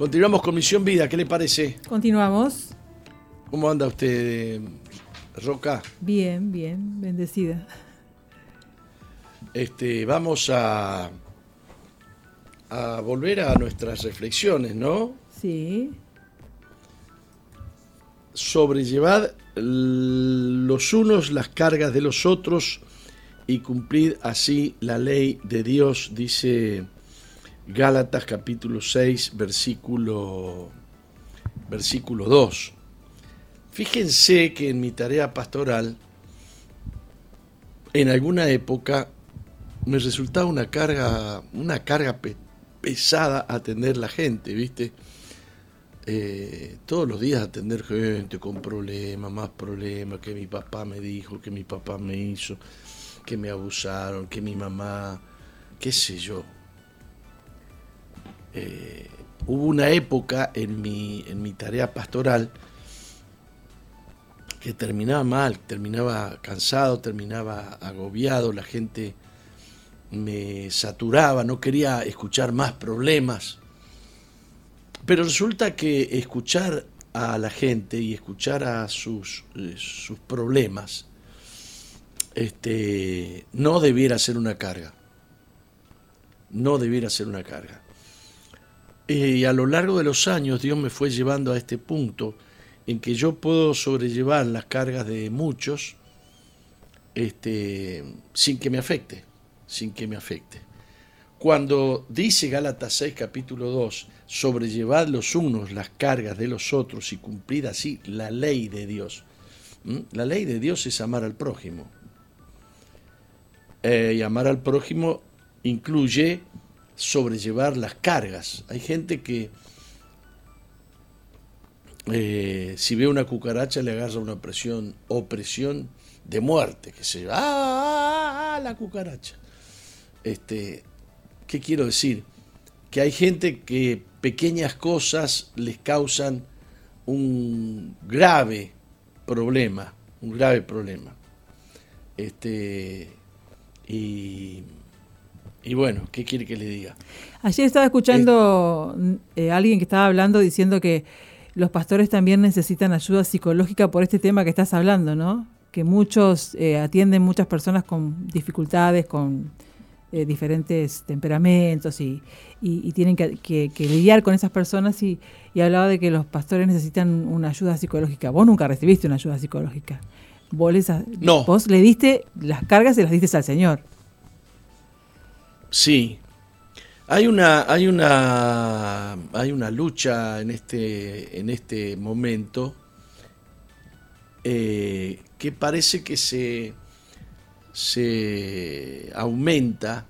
continuamos con Misión Vida, ¿qué le parece? Continuamos. ¿Cómo anda usted, Roca? Bien, bien, bendecida. Este, vamos a, a volver a nuestras reflexiones, ¿no? Sí. Sobrellevad los unos las cargas de los otros y cumplid así la ley de Dios, dice Gálatas capítulo 6, versículo, versículo 2. Fíjense que en mi tarea pastoral, en alguna época, me resultaba una carga, una carga pesada atender la gente, ¿viste? Eh, todos los días atender gente con problemas, más problemas, que mi papá me dijo, que mi papá me hizo, que me abusaron, que mi mamá, qué sé yo, eh, hubo una época en mi, en mi tarea pastoral que terminaba mal, terminaba cansado, terminaba agobiado, la gente me saturaba, no quería escuchar más problemas. Pero resulta que escuchar a la gente y escuchar a sus, eh, sus problemas este, no debiera ser una carga. No debiera ser una carga. Y a lo largo de los años Dios me fue llevando a este punto en que yo puedo sobrellevar las cargas de muchos este, sin que me afecte, sin que me afecte. Cuando dice Gálatas 6 capítulo 2, sobrellevad los unos las cargas de los otros y cumplid así la ley de Dios. La ley de Dios es amar al prójimo. Eh, y amar al prójimo incluye sobrellevar las cargas. Hay gente que eh, si ve una cucaracha le agarra una presión, opresión de muerte, que se ¡Ah, ah, ah, la cucaracha! Este, ¿Qué quiero decir? Que hay gente que pequeñas cosas les causan un grave problema, un grave problema. Este, y y bueno, ¿qué quiere que le diga? Ayer estaba escuchando eh, a alguien que estaba hablando diciendo que los pastores también necesitan ayuda psicológica por este tema que estás hablando, ¿no? Que muchos eh, atienden muchas personas con dificultades, con eh, diferentes temperamentos y, tienen que, lidiar con esas personas y, hablaba de que los pastores necesitan una ayuda psicológica. Vos nunca recibiste una ayuda psicológica. Vos, no. vos le diste las cargas y las diste al Señor. Sí. Hay una, hay una, hay una lucha en este, en este momento eh, que parece que se, se aumenta.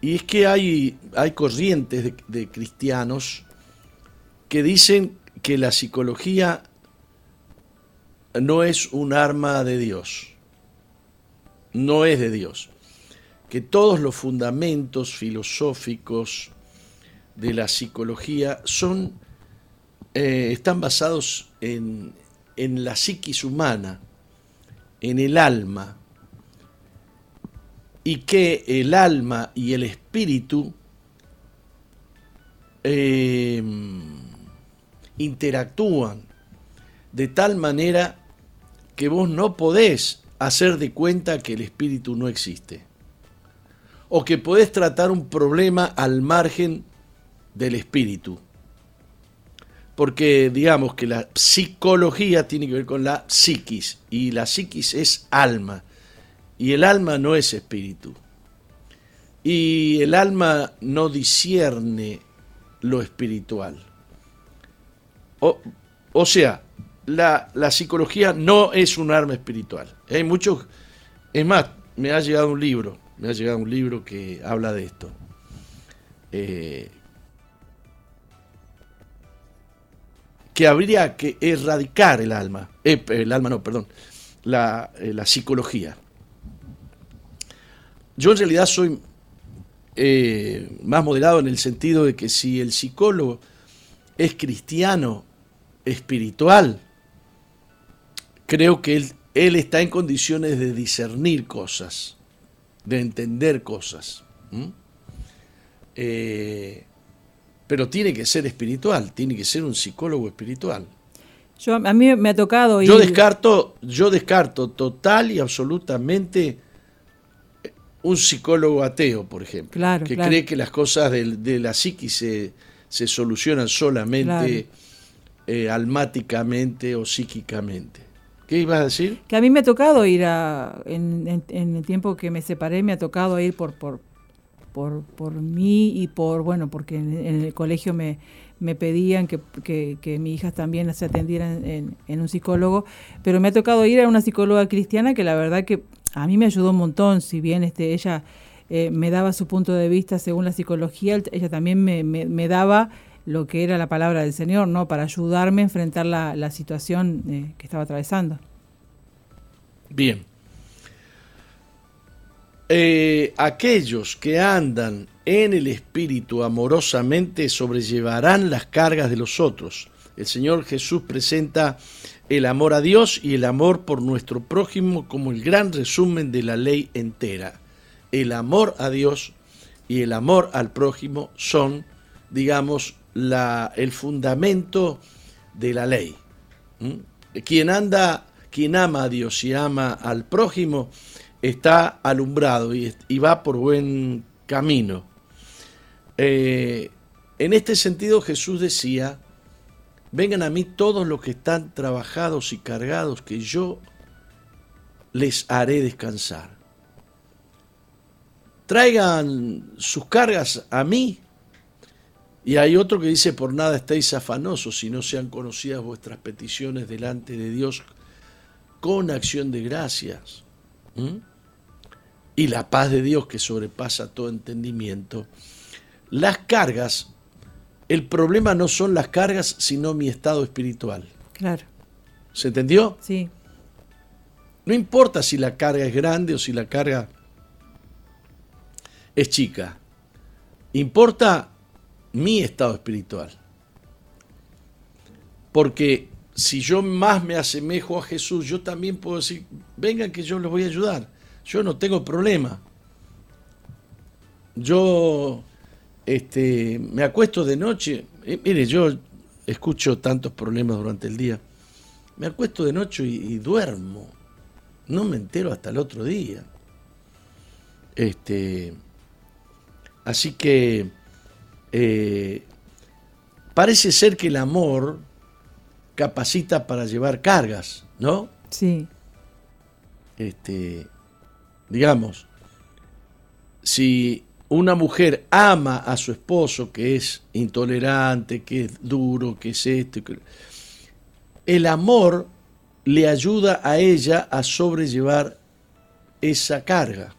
Y es que hay, hay corrientes de, de, cristianos que dicen que la psicología no es un arma de Dios, no es de Dios que todos los fundamentos filosóficos de la psicología son, eh, están basados en, en la psiquis humana, en el alma, y que el alma y el espíritu eh, interactúan de tal manera que vos no podés hacer de cuenta que el espíritu no existe o que podés tratar un problema al margen del espíritu. Porque digamos que la psicología tiene que ver con la psiquis y la psiquis es alma y el alma no es espíritu. Y el alma no discierne lo espiritual. O, sea, la, la, psicología no es un arma espiritual. Hay muchos, es más, me ha llegado un libro me ha llegado un libro que habla de esto. Eh, que habría que erradicar el alma, eh, el alma no, perdón, la, eh, la, psicología. Yo en realidad soy más moderado en el sentido de que si el psicólogo es cristiano, espiritual, creo que él está en condiciones de discernir cosas, de entender cosas. pero tiene que ser espiritual, tiene que ser un psicólogo espiritual. Yo, a mí me ha tocado Yo descarto, yo descarto total y absolutamente un psicólogo ateo, por ejemplo, que cree que las cosas de, la psiquis se, se solucionan solamente eh, almáticamente o psíquicamente. ¿Qué ibas a decir? Que a mí me ha tocado ir a, en, el tiempo que me separé, me ha tocado ir por, por, por, por mí y por, bueno, porque en, el colegio me, me pedían que, que, mi hija también se atendiera en, en, un psicólogo, pero me ha tocado ir a una psicóloga cristiana que la verdad que a mí me ayudó un montón, si bien este, ella eh, me daba su punto de vista según la psicología, ella también me, me, daba lo que era la palabra del Señor, ¿no? Para ayudarme a enfrentar la, la situación eh, que estaba atravesando. Bien. Eh, aquellos que andan en el Espíritu amorosamente sobrellevarán las cargas de los otros. El Señor Jesús presenta el amor a Dios y el amor por nuestro prójimo como el gran resumen de la ley entera. El amor a Dios y el amor al prójimo son, digamos, la, el fundamento de la ley. Quien anda, quien ama a Dios y ama al prójimo, está alumbrado y, va por buen camino. Eh, en este sentido Jesús decía, vengan a mí todos los que están trabajados y cargados, que yo les haré descansar. Traigan sus cargas a mí. Y hay otro que dice, por nada estéis afanosos si no sean conocidas vuestras peticiones delante de Dios con acción de gracias. Y la paz de Dios que sobrepasa todo entendimiento. Las cargas el problema no son las cargas, sino mi estado espiritual. Claro. ¿Se entendió? Sí. No importa si la carga es grande o si la carga es chica. Importa mi estado espiritual. Porque si yo más me asemejo a Jesús, yo también puedo decir, vengan que yo les voy a ayudar. Yo no tengo problema. Yo este, me acuesto de noche, eh, mire, yo escucho tantos problemas durante el día, me acuesto de noche y, duermo, no me entero hasta el otro día. Este, así que eh, parece ser que el amor capacita para llevar cargas, ¿no? Sí. Este, digamos, si una mujer ama a su esposo que es intolerante, que es duro, que es esto, el amor le ayuda a ella a sobrellevar esa carga.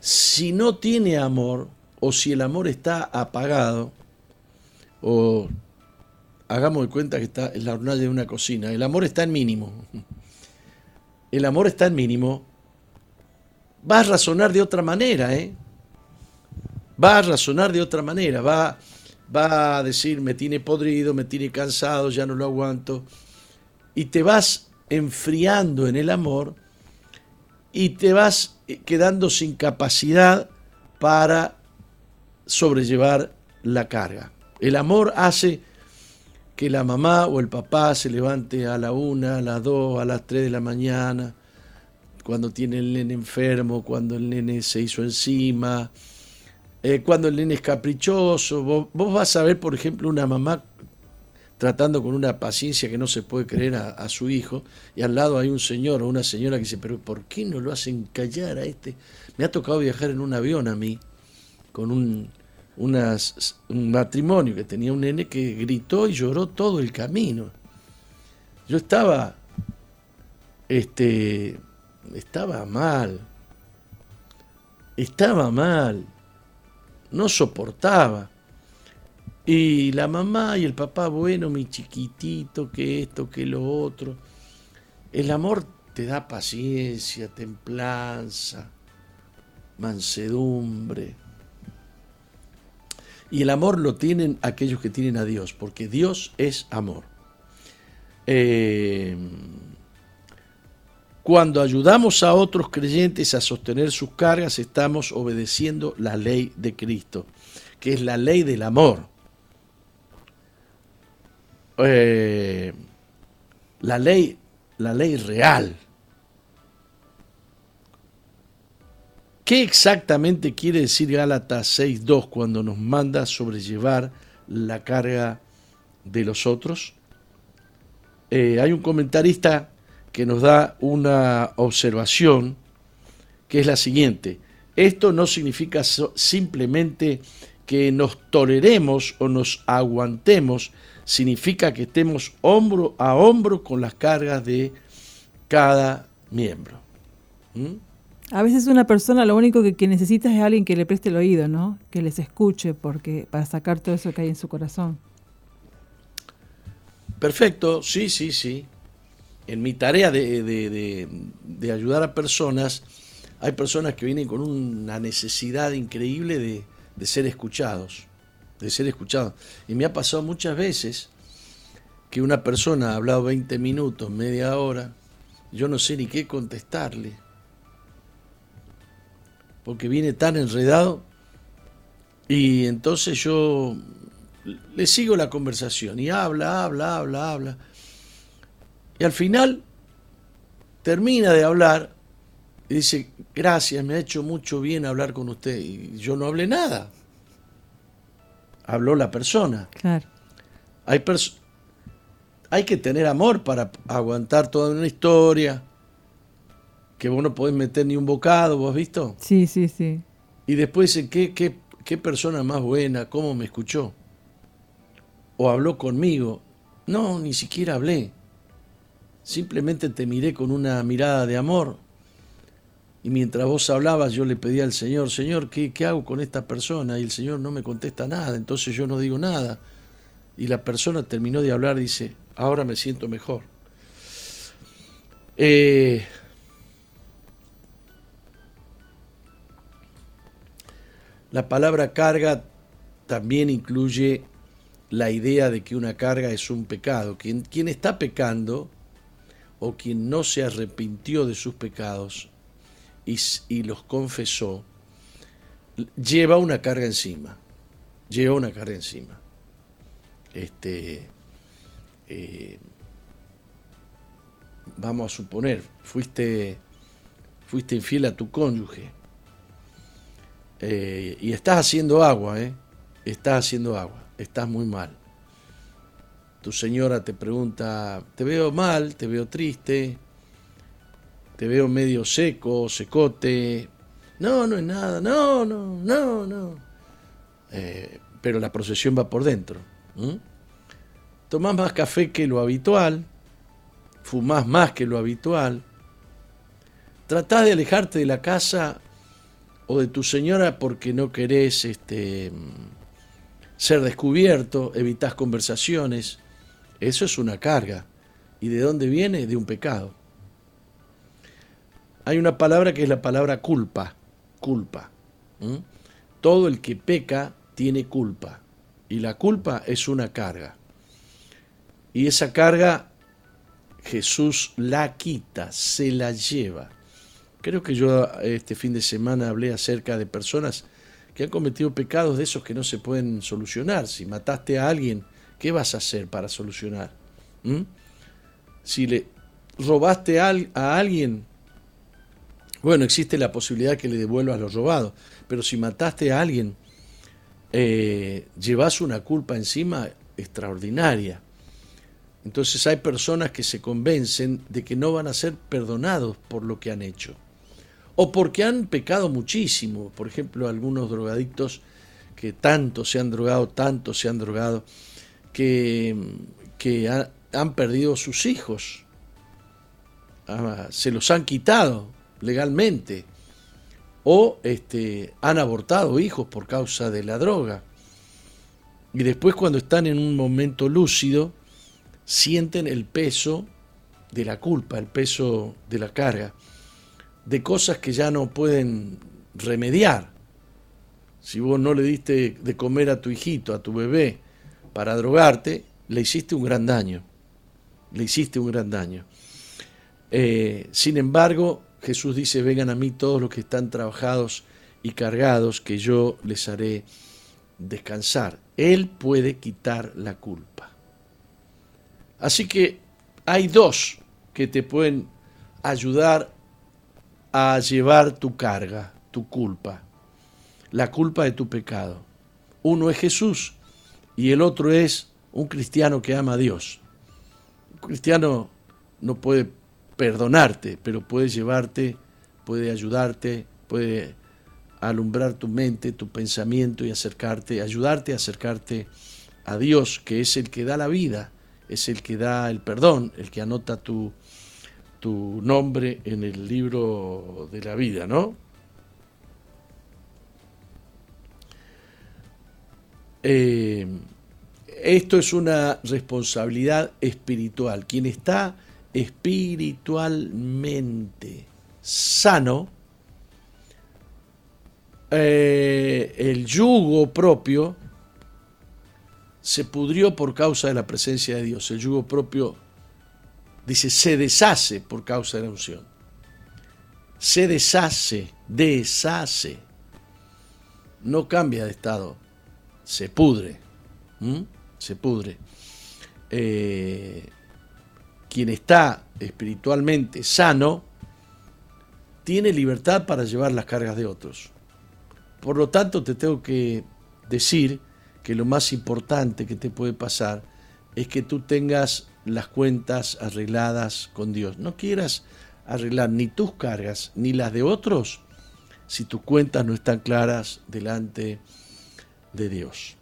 Si no tiene amor, o si el amor está apagado, o hagamos de cuenta que está en la hornalla de una cocina, el amor está en mínimo. El amor está en mínimo. Va a razonar de otra manera, ¿eh? va a razonar de otra manera, va, va a decir, me tiene podrido, me tiene cansado, ya no lo aguanto. Y te vas enfriando en el amor y te vas quedando sin capacidad para sobrellevar la carga. El amor hace que la mamá o el papá se levante a la una, a las dos, a las tres de la mañana, cuando tiene el nene enfermo, cuando el nene se hizo encima, eh, cuando el nene es caprichoso. Vos, vas a ver, por ejemplo, una mamá tratando con una paciencia que no se puede creer a, su hijo, y al lado hay un señor o una señora que dice, pero ¿por qué no lo hacen callar a este? Me ha tocado viajar en un avión a mí, con un, un matrimonio que tenía un nene que gritó y lloró todo el camino. Yo estaba, este, estaba mal, estaba mal no soportaba. Y la mamá y el papá, bueno, mi chiquitito, que esto, que lo otro. El amor te da paciencia, templanza, mansedumbre. Y el amor lo tienen aquellos que tienen a Dios, porque Dios es amor. Eh, cuando ayudamos a otros creyentes a sostener sus cargas, estamos obedeciendo la ley de Cristo, que es la ley del amor. Eh, la ley, la ley real. ¿Qué exactamente quiere decir Gálatas 6.2 cuando nos manda sobrellevar la carga de los otros? Eh, hay un comentarista que nos da una observación que es la siguiente. Esto no significa simplemente que nos toleremos o nos aguantemos significa que estemos hombro a hombro con las cargas de cada miembro. ¿Mm? A veces una persona lo único que, necesita es alguien que le preste el oído, ¿no? Que les escuche porque para sacar todo eso que hay en su corazón. Perfecto, sí, sí, sí. En mi tarea de, ayudar a personas, hay personas que vienen con una necesidad increíble de, de ser escuchados de ser escuchado. Y me ha pasado muchas veces que una persona ha hablado 20 minutos, media hora, yo no sé ni qué contestarle, porque viene tan enredado y entonces yo le sigo la conversación y habla, habla, habla, habla. Y al final termina de hablar y dice, gracias, me ha hecho mucho bien hablar con usted. Y yo no hablé nada habló la persona. Claro. Hay, hay que tener amor para aguantar toda una historia que vos no podés meter ni un bocado, ¿vos has visto? Sí, sí, sí. Y después ¿qué, qué, qué persona más buena, cómo me escuchó. O habló conmigo. No, ni siquiera hablé. Simplemente te miré con una mirada de amor y mientras vos hablabas, yo le pedí al Señor, Señor, ¿qué, ¿qué, hago con esta persona? Y el Señor no me contesta nada, entonces yo no digo nada. Y la persona terminó de hablar, dice, ahora me siento mejor. Eh, la palabra carga también incluye la idea de que una carga es un pecado. Quien, quien está pecando o quien no se arrepintió de sus pecados y, los confesó, lleva una carga encima. Lleva una carga encima. Este, eh, vamos a suponer, fuiste, fuiste infiel a tu cónyuge eh, y estás haciendo agua, ¿eh? Estás haciendo agua, estás muy mal. Tu señora te pregunta, te veo mal, te veo triste, te veo medio seco, secote. No, no es nada, no, no, no, no. Eh, pero la procesión va por dentro. Tomás más café que lo habitual, fumás más que lo habitual, tratás de alejarte de la casa o de tu señora porque no querés este, ser descubierto, evitas conversaciones. Eso es una carga. ¿Y de dónde viene? De un pecado hay una palabra que es la palabra culpa, culpa. Todo el que peca tiene culpa y la culpa es una carga. Y esa carga Jesús la quita, se la lleva. Creo que yo este fin de semana hablé acerca de personas que han cometido pecados de esos que no se pueden solucionar. Si mataste a alguien, ¿qué vas a hacer para solucionar? Si le robaste a alguien, bueno, existe la posibilidad que le devuelvas lo robado, pero si mataste a alguien, eh, llevas una culpa encima extraordinaria. Entonces hay personas que se convencen de que no van a ser perdonados por lo que han hecho. O porque han pecado muchísimo. Por ejemplo, algunos drogadictos que tanto se han drogado, tanto se han drogado, que, que han perdido sus hijos. Ah, se los han quitado legalmente o este, han abortado hijos por causa de la droga. Y después cuando están en un momento lúcido, sienten el peso de la culpa, el peso de la carga, de cosas que ya no pueden remediar. Si vos no le diste de comer a tu hijito, a tu bebé, para drogarte, le hiciste un gran daño. Le hiciste un gran daño. Eh, sin embargo, Jesús dice, vengan a mí todos los que están trabajados y cargados, que yo les haré descansar. Él puede quitar la culpa. Así que hay dos que te pueden ayudar a llevar tu carga, tu culpa, la culpa de tu pecado. Uno es Jesús y el otro es un cristiano que ama a Dios. Un cristiano no puede perdonarte, pero puede llevarte, puede ayudarte, puede alumbrar tu mente, tu pensamiento y acercarte, ayudarte a acercarte a Dios, que es el que da la vida, es el que da el perdón, el que anota tu, tu nombre en el libro de la vida, ¿no? Eh, esto es una responsabilidad espiritual. Quien está espiritualmente sano, eh, el yugo propio se pudrió por causa de la presencia de Dios. El yugo propio, dice, se deshace por causa de la unción. Se deshace, deshace. No cambia de estado, se pudre. Se pudre. Eh, quien está espiritualmente sano, tiene libertad para llevar las cargas de otros. Por lo tanto, te tengo que decir que lo más importante que te puede pasar es que tú tengas las cuentas arregladas con Dios. No quieras arreglar ni tus cargas ni las de otros si tus cuentas no están claras delante de Dios.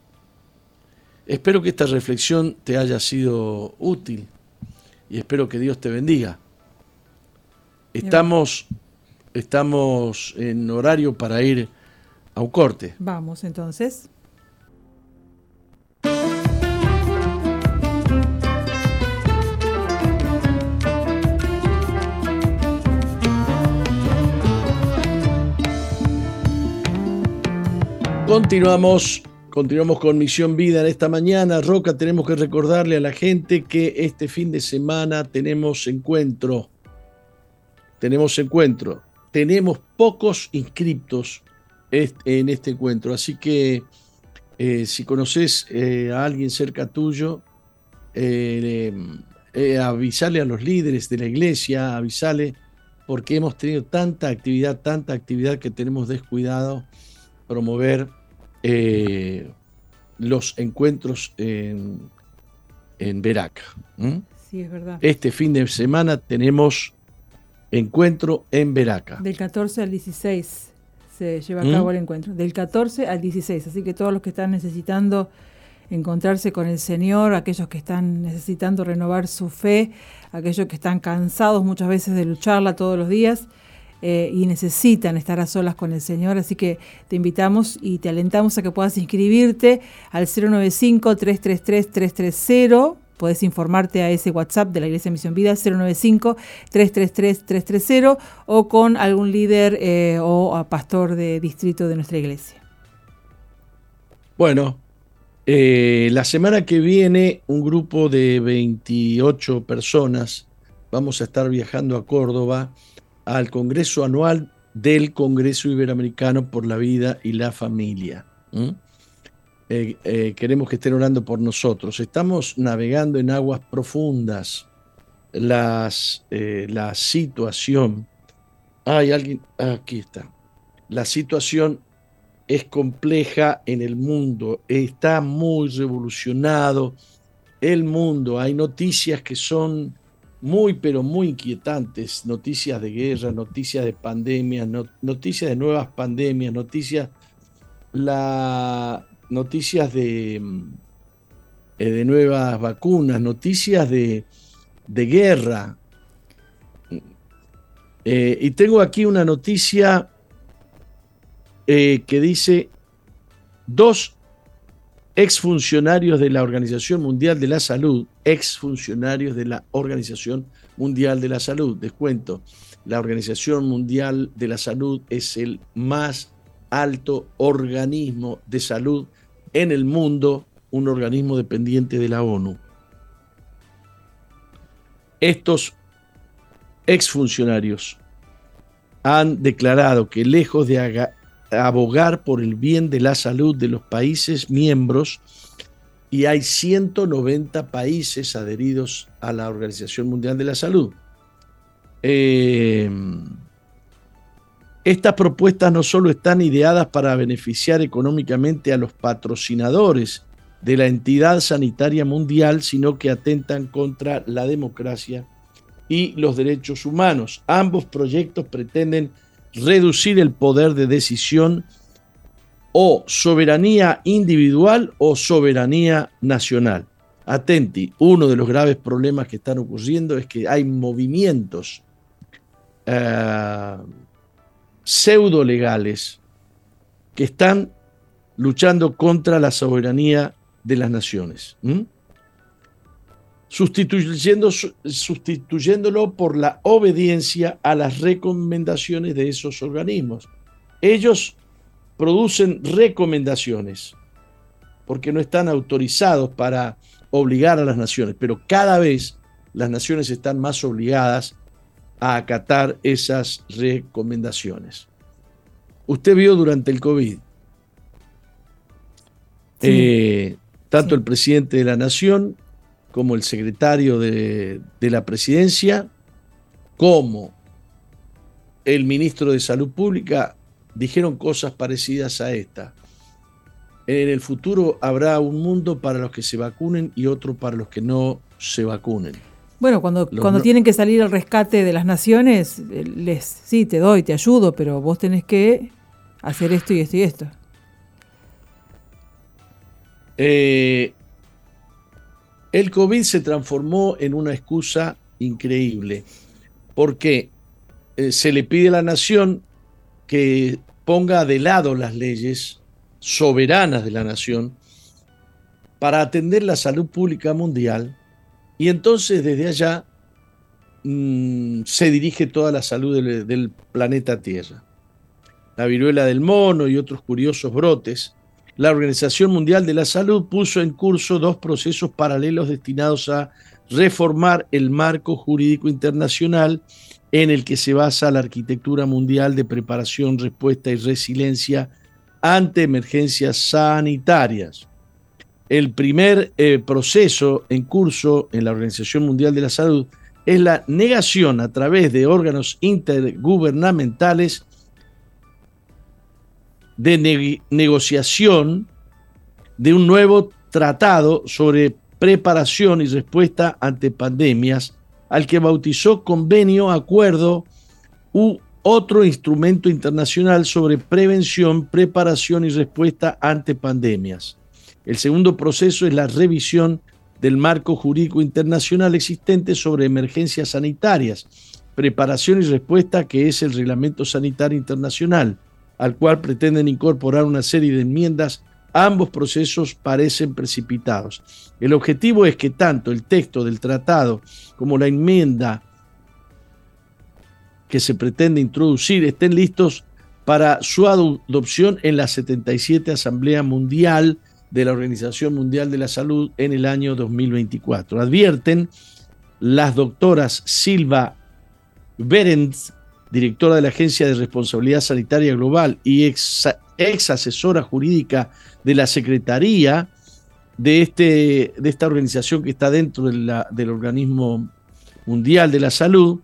Espero que esta reflexión te haya sido útil y espero que Dios te bendiga. Estamos, estamos en horario para ir a un corte. Vamos entonces. Continuamos, continuamos con Misión Vida en esta mañana. Roca, tenemos que recordarle a la gente que este fin de semana tenemos encuentro. Tenemos encuentro. Tenemos pocos inscriptos en este encuentro. Así que eh, si conoces eh, a alguien cerca tuyo, eh, avisale a los líderes de la iglesia, avisale, porque hemos tenido tanta actividad, tanta actividad que tenemos descuidado promover los encuentros en, en Veraca. Sí, es verdad. Este fin de semana tenemos encuentro en Veraca. Del 14 al 16 se lleva a cabo ¿Mm? el encuentro, del 14 al 16. Así que todos los que están necesitando encontrarse con el Señor, aquellos que están necesitando renovar su fe, aquellos que están cansados muchas veces de lucharla todos los días eh, y necesitan estar a solas con el Señor. Así que te invitamos y te alentamos a que puedas inscribirte al 095-333-330 Puedes informarte a ese WhatsApp de la Iglesia Misión Vida 095-333-330 o con algún líder eh, o pastor de distrito de nuestra iglesia. Bueno, eh, la semana que viene un grupo de 28 personas vamos a estar viajando a Córdoba al Congreso Anual del Congreso Iberoamericano por la Vida y la Familia. Eh, eh, queremos que estén orando por nosotros. Estamos navegando en aguas profundas. Eh, la situación, hay alguien, aquí está. La situación es compleja en el mundo, está muy revolucionado el mundo. Hay noticias que son muy, pero muy inquietantes. Noticias de guerra, noticias de pandemias, noticias de nuevas pandemias, noticias... La, noticias de, eh, de nuevas vacunas, noticias de, guerra. Eh, y tengo aquí una noticia eh, que dice dos exfuncionarios de la Organización Mundial de la Salud, exfuncionarios de la Organización Mundial de la Salud, descuento, la Organización Mundial de la Salud es el más alto organismo de salud en el mundo, un organismo dependiente de la ONU. Estos exfuncionarios han declarado que lejos de abogar por el bien de la salud de los países miembros, y hay 190 países adheridos a la Organización Mundial de la Salud. Eh, estas propuestas no solo están ideadas para beneficiar económicamente a los patrocinadores de la entidad sanitaria mundial, sino que atentan contra la democracia y los derechos humanos. Ambos proyectos pretenden reducir el poder de decisión o soberanía individual o soberanía nacional. Atenti, uno de los graves problemas que están ocurriendo es que hay movimientos eh, pseudo legales que están luchando contra la soberanía de las naciones, sustituyéndolo por la obediencia a las recomendaciones de esos organismos. Ellos producen recomendaciones porque no están autorizados para obligar a las naciones, pero cada vez las naciones están más obligadas a acatar esas recomendaciones. Usted vio durante el COVID, eh, tanto el presidente de la Nación como el secretario de, de la presidencia, como el ministro de Salud Pública, dijeron cosas parecidas a esta. En el futuro habrá un mundo para los que se vacunen y otro para los que no se vacunen. Bueno, cuando, cuando tienen que salir al rescate de las naciones, eh, les sí, te doy, te ayudo, pero vos tenés que hacer esto y esto y esto. Eh, el COVID se transformó en una excusa increíble, porque eh, se le pide a la nación que ponga de lado las leyes soberanas de la nación para atender la salud pública mundial y entonces desde allá mm, se dirige toda la salud del, planeta Tierra. La viruela del mono y otros curiosos brotes, la Organización Mundial de la Salud puso en curso dos procesos paralelos destinados a reformar el marco jurídico internacional en el que se basa la arquitectura mundial de preparación, respuesta y resiliencia ante emergencias sanitarias. El primer eh, proceso en curso en la Organización Mundial de la Salud es la negación a través de órganos intergubernamentales de negociación de un nuevo tratado sobre preparación y respuesta ante pandemias, al que bautizó convenio, acuerdo u otro instrumento internacional sobre prevención, preparación y respuesta ante pandemias. El segundo proceso es la revisión del marco jurídico internacional existente sobre emergencias sanitarias, preparación y respuesta que es el Reglamento Sanitario Internacional, al cual pretenden incorporar una serie de enmiendas. Ambos procesos parecen precipitados. El objetivo es que tanto el texto del tratado como la enmienda que se pretende introducir estén listos para su adopción en la 77 Asamblea Mundial de la Organización Mundial de la Salud en el año 2024. Advierten las doctoras Silva Berends, directora de la Agencia de Responsabilidad Sanitaria Global y ex, asesora jurídica de la Secretaría de, este, de esta organización que está dentro del organismo mundial de la salud,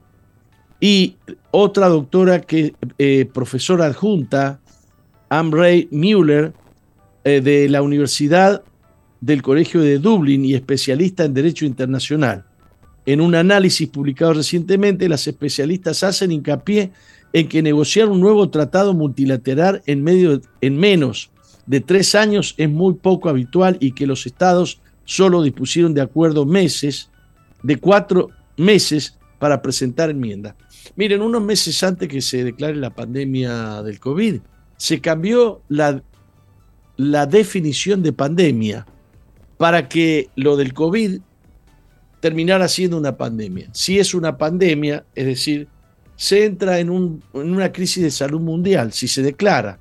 y otra doctora que eh, profesora adjunta, Amray Mueller, eh, de la Universidad del Colegio de Dublín y especialista en Derecho Internacional. En un análisis publicado recientemente, las especialistas hacen hincapié en que negociar un nuevo tratado multilateral en, menos de tres años es muy poco habitual y que los estados solo dispusieron de acuerdo meses, de cuatro meses para presentar enmiendas. Miren, unos meses antes que se declare la pandemia del COVID, se cambió la definición de pandemia para que lo del COVID terminara siendo una pandemia. Si es una pandemia, es decir, se entra en, en una crisis de salud mundial, si se declara.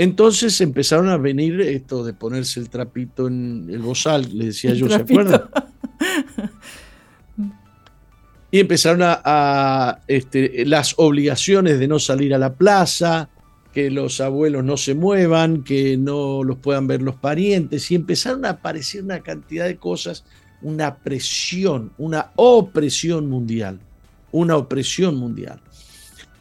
Entonces empezaron a venir esto de ponerse el trapito en el bozal, le decía yo, ¿se acuerdan? y empezaron a, este, las obligaciones de no salir a la plaza, que los abuelos no se muevan, que no los puedan ver los parientes, y empezaron a aparecer una cantidad de cosas, una presión, una opresión mundial, una opresión mundial.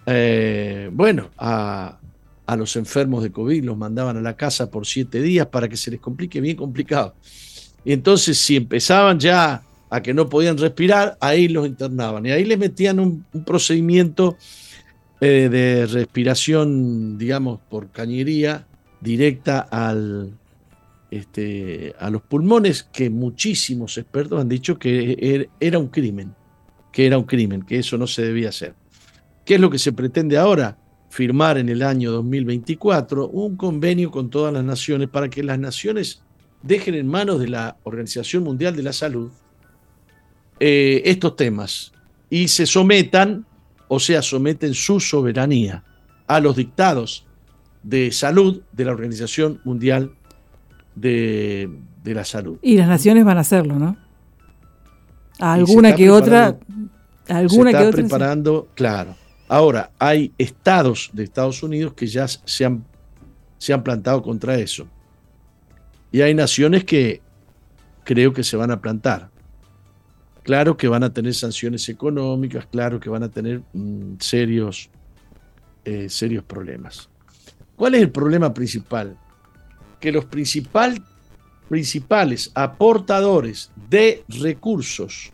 Eh, bueno, a, a los enfermos de COVID los mandaban a la casa por siete días para que se les complique, bien complicado. Y entonces si empezaban ya a que no podían respirar, ahí los internaban. Y ahí les metían un, procedimiento eh, de respiración, digamos, por cañería directa al, este, a los pulmones, que muchísimos expertos han dicho que er, era un crimen, que era un crimen, que eso no se debía hacer. ¿Qué es lo que se pretende ahora? Firmar en el año 2024 un convenio con todas las naciones para que las naciones dejen en manos de la Organización Mundial de la Salud eh, estos temas y se sometan, o sea, someten su soberanía a los dictados de salud de la Organización Mundial de, la Salud. Y las naciones van a hacerlo, ¿no? alguna que otra. Alguna se está preparando, claro. Ahora, hay estados de Estados Unidos que ya se han, se han plantado contra eso. Y hay naciones que creo que se van a plantar. Claro que van a tener sanciones económicas, claro que van a tener mm, serios, eh, serios problemas. ¿Cuál es el problema principal? Que los principal, principales aportadores de recursos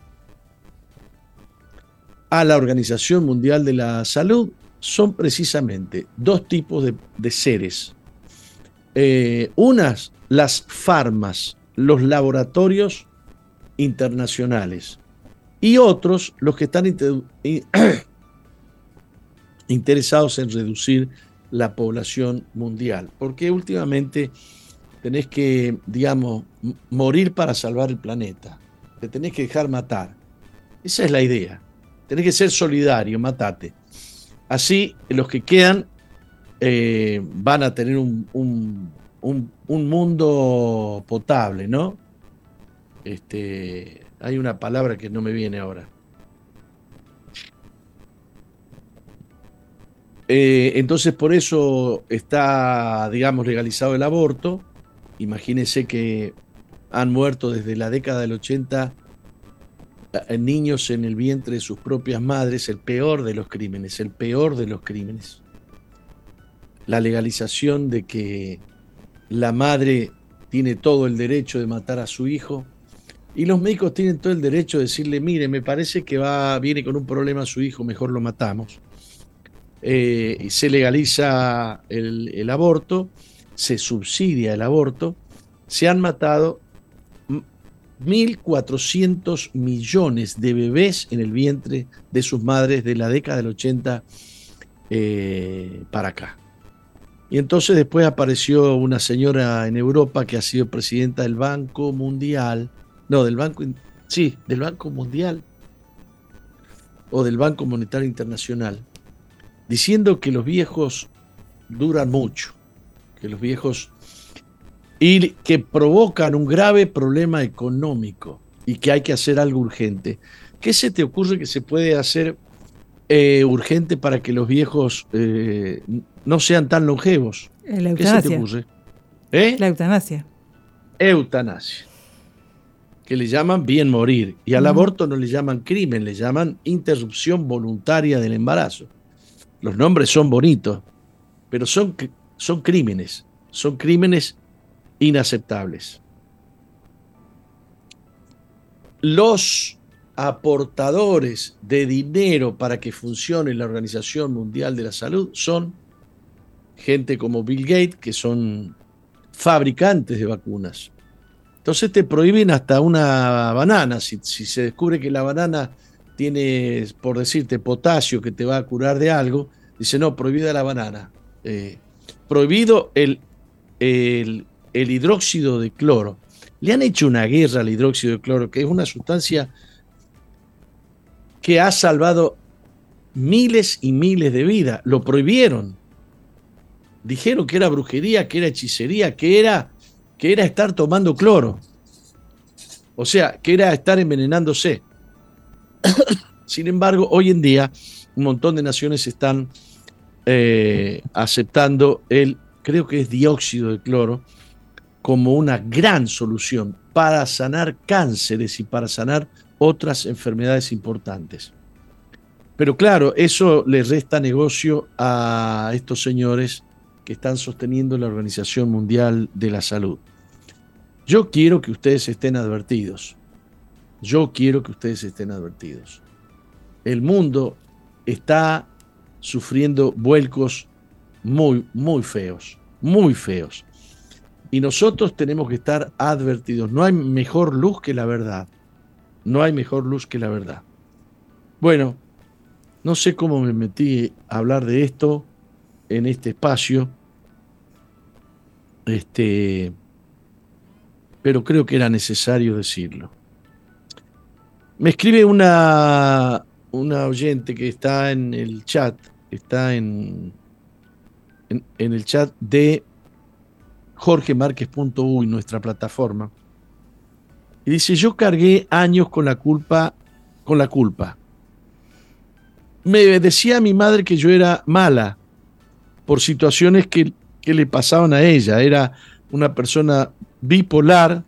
a la Organización Mundial de la Salud son precisamente dos tipos de, seres. Eh, unas, las farmas, los laboratorios internacionales y otros los que están interesados en reducir la población mundial, porque últimamente tenés que, digamos, morir para salvar el planeta, te tenés que dejar matar. Esa es la idea. Tenés que ser solidario, matate. Así los que quedan eh, van a tener un, un mundo potable, ¿no? Este, hay una palabra que no me viene ahora. Eh, entonces por eso está, digamos, legalizado el aborto. Imagínense que han muerto desde la década del 80 eh, niños en el vientre de sus propias madres, el peor de los crímenes, el peor de los crímenes. La legalización de que la madre tiene todo el derecho de matar a su hijo y los médicos tienen todo el derecho de decirle, mire, me parece que va, viene con un problema su hijo, mejor lo matamos. Eh, se legaliza el, aborto, se subsidia el aborto, se han matado 1.400 millones de bebés en el vientre de sus madres de la década del 80 eh, para acá. Y entonces después apareció una señora en Europa que ha sido presidenta del Banco Mundial, no, del Banco, sí, del Banco Mundial o del Banco Monetario Internacional, diciendo que los viejos duran mucho, que los viejos y que provocan un grave problema económico y que hay que hacer algo urgente. ¿Qué se te ocurre que se puede hacer eh, urgente para que los viejos eh, no sean tan longevos? La ¿Qué se te ocurre? ¿Eh? La eutanasia. Eutanasia que le llaman bien morir. Y al aborto no le llaman crimen, le llaman interrupción voluntaria del embarazo. Los nombres son bonitos, pero son, son crímenes, son crímenes inaceptables. Los aportadores de dinero para que funcione la Organización Mundial de la Salud son gente como Bill Gates, que son fabricantes de vacunas, entonces te prohíben hasta una banana. Si, se descubre que la banana tiene, por decirte, potasio que te va a curar de algo, dice no, prohibida la banana. Eh, prohibido el el, hidróxido de cloro. Le han hecho una guerra al hidróxido de cloro, que es una sustancia que ha salvado miles y miles de vidas. Lo prohibieron. Dijeron que era brujería, que era hechicería, que era, que era estar tomando cloro. O sea, que era estar envenenándose. Sin embargo, hoy en día un montón de naciones están eh, aceptando el, creo que es dióxido de cloro, como una gran solución para sanar cánceres y para sanar otras enfermedades importantes. Pero claro, eso le resta negocio a estos señores que están sosteniendo la Organización Mundial de la Salud. Yo quiero que ustedes estén advertidos. Yo quiero que ustedes estén advertidos. El mundo está sufriendo vuelcos muy, muy feos, muy feos. Y nosotros tenemos que estar advertidos. No hay mejor luz que la verdad. No hay mejor luz que la verdad. Bueno, no sé cómo me metí a hablar de esto en este espacio. Este, pero creo que era necesario decirlo. Me escribe una, una oyente que está en el chat, está en, en, el chat de jorgemarquez.uy, nuestra plataforma. Y dice, yo cargué años con la culpa, con la culpa me decía mi madre que yo era mala por situaciones que, le pasaban a ella. Era una persona bipolar.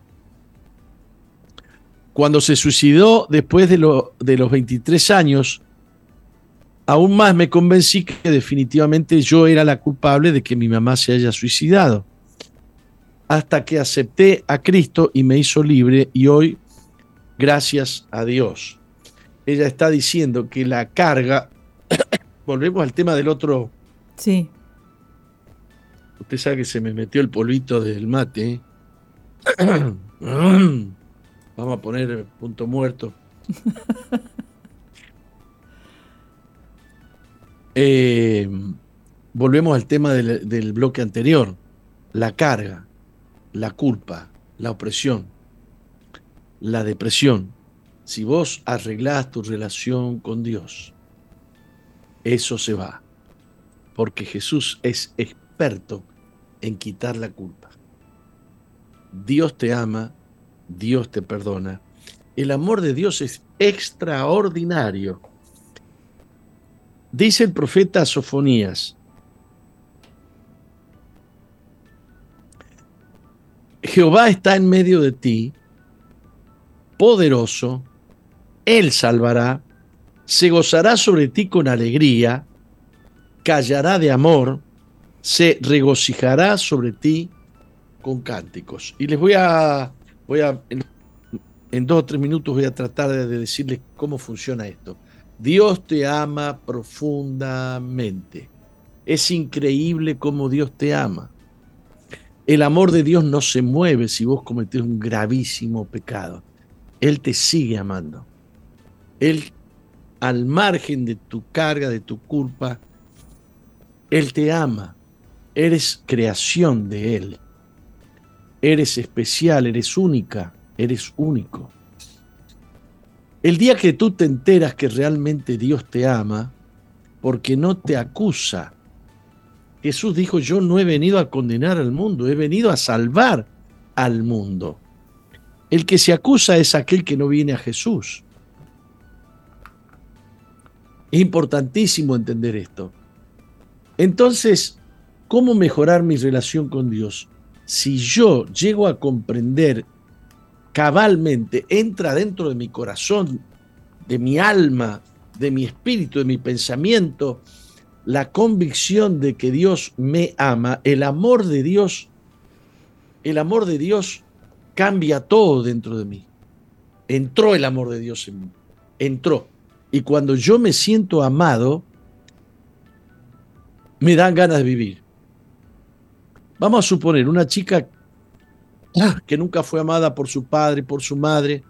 Cuando se suicidó después de, de los 23 años, aún más me convencí que definitivamente yo era la culpable de que mi mamá se haya suicidado. Hasta que acepté a Cristo y me hizo libre y hoy, gracias a Dios, ella está diciendo que la carga, volvemos al tema del otro. Sí. Usted sabe que se me metió el polvito del mate. Vamos a poner punto muerto. Eh, volvemos al tema del, del bloque anterior. La carga, la culpa, la opresión, la depresión si vos arreglás tu relación con Dios, eso se va. Porque Jesús es experto en quitar la culpa. Dios te ama, Dios te perdona. El amor de Dios es extraordinario. Dice el profeta Sofonías, Jehová está en medio de ti, poderoso, él salvará, se gozará sobre ti con alegría, callará de amor, se regocijará sobre ti con cánticos. Y les voy a, voy a en, dos o tres minutos voy a tratar de decirles cómo funciona esto. Dios te ama profundamente. Es increíble cómo Dios te ama. El amor de Dios no se mueve si vos cometés un gravísimo pecado. Él te sigue amando. Él, al margen de tu carga, de tu culpa, Él te ama. Eres creación de Él. Eres especial, eres única, eres único. El día que tú te enteras que realmente Dios te ama, porque no te acusa, Jesús dijo, yo no he venido a condenar al mundo, he venido a salvar al mundo. El que se acusa es aquel que no viene a Jesús. Es importantísimo entender esto. Entonces, ¿cómo mejorar mi relación con Dios? Si yo llego a comprender cabalmente, entra dentro de mi corazón, de mi alma, de mi espíritu, de mi pensamiento, la convicción de que Dios me ama, el amor de Dios, el amor de Dios cambia todo dentro de mí. Entró el amor de Dios en mí, entró. Y cuando yo me siento amado, me dan ganas de vivir. Vamos a suponer una chica que nunca fue amada por su padre, por su madre,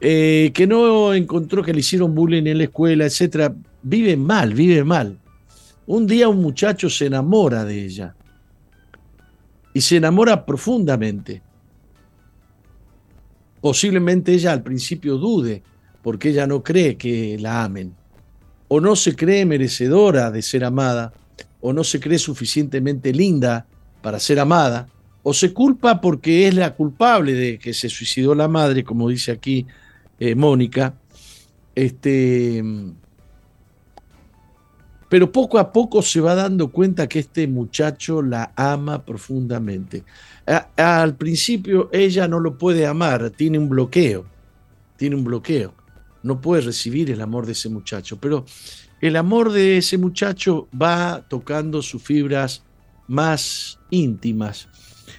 eh, que no encontró que le hicieron bullying en la escuela, etc. Vive mal, vive mal. Un día un muchacho se enamora de ella. y se enamora profundamente. Posiblemente ella al principio dude porque ella no cree que la amen, o no se cree merecedora de ser amada, o no se cree suficientemente linda para ser amada, o se culpa porque es la culpable de que se suicidó la madre, como dice aquí eh, Mónica. Este, pero poco a poco se va dando cuenta que este muchacho la ama profundamente. al principio ella no lo puede amar, tiene un bloqueo, tiene un bloqueo, no puede recibir el amor de ese muchacho, pero el amor de ese muchacho va tocando sus fibras más íntimas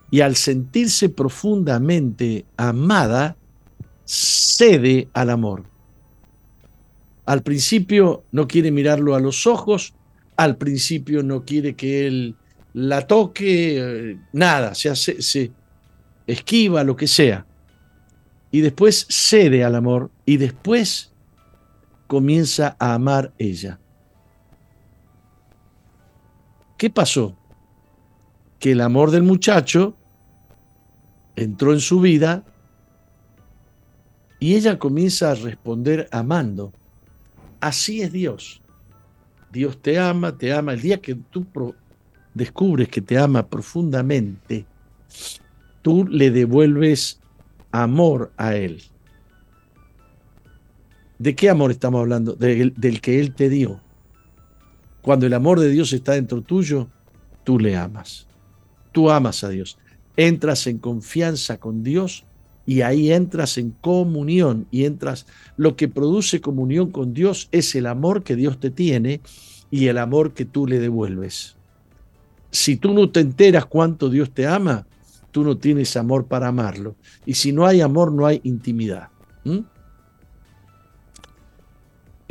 y al sentirse profundamente amada, cede al amor. Al principio no quiere mirarlo a los ojos, al principio no quiere que él la toque, eh, nada, se, esquiva, lo que sea. Y después cede al amor y después comienza a amar ella. ¿Qué pasó? que el amor del muchacho entró en su vida y ella comienza a responder amando. Así es Dios. Dios te ama, te ama. El día que tú descubres que te ama profundamente, tú le devuelves amor a Él. ¿De qué amor estamos hablando? del que Él te dio. Cuando el amor de Dios está dentro tuyo, tú le amas tú amas a Dios. Entras en confianza con Dios y ahí entras en comunión y entras, lo que produce comunión con Dios es el amor que Dios te tiene y el amor que tú le devuelves. Si tú no te enteras cuánto Dios te ama, tú no tienes amor para amarlo. Y si no hay amor, no hay intimidad.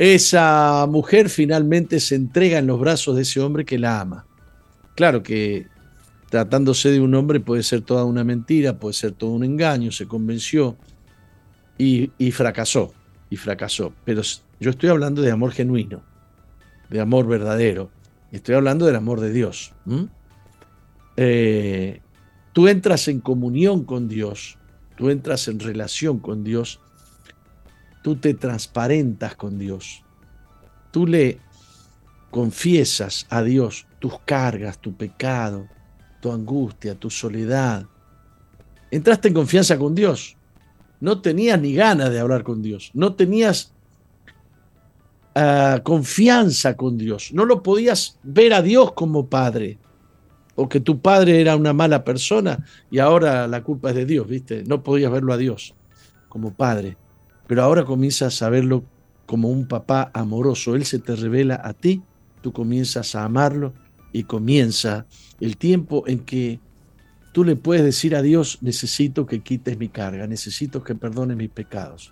Esa mujer finalmente se entrega en los brazos de ese hombre que la ama. Claro que tratándose de un hombre puede ser toda una mentira, puede ser todo un engaño, se convenció y, fracasó, y fracasó. Pero yo estoy hablando de amor genuino, de amor verdadero, estoy hablando del amor de Dios. Eh, tú entras en comunión con Dios, tú entras en relación con Dios, tú te transparentas con Dios, tú le confiesas a Dios tus cargas, tu pecado, tu angustia, tu soledad. Entraste en confianza con Dios. No tenías ni ganas de hablar con Dios. No tenías ah, confianza con Dios. No lo podías ver a Dios como padre. O que tu padre era una mala persona y ahora la culpa es de Dios, ¿viste? No podías verlo a Dios como padre. Pero ahora comienzas a verlo como un papá amoroso. Él se te revela a ti, tú comienzas a amarlo y comienza el tiempo en que tú le puedes decir a Dios, necesito que quites mi carga, necesito que perdones mis pecados.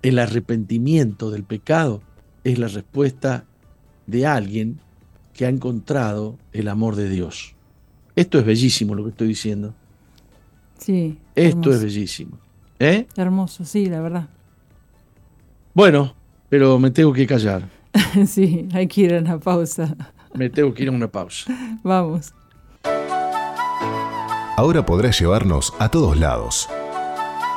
El arrepentimiento del pecado es la respuesta de alguien que ha encontrado el amor de Dios. Esto es bellísimo lo que estoy diciendo. Sí. Esto es bellísimo. ¿Eh? Hermoso, sí, la verdad. Bueno, pero me tengo que callar. sí, hay que ir a una pausa. Me tengo que ir a una pausa. Vamos. Ahora podrás llevarnos a todos lados.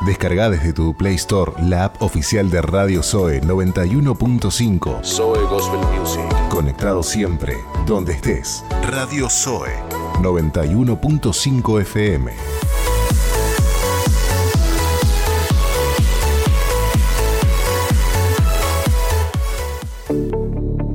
Descarga desde tu Play Store la app oficial de Radio Zoe 91.5. Zoe Gospel Music. Conectado siempre, donde estés. Radio Zoe 91.5 FM.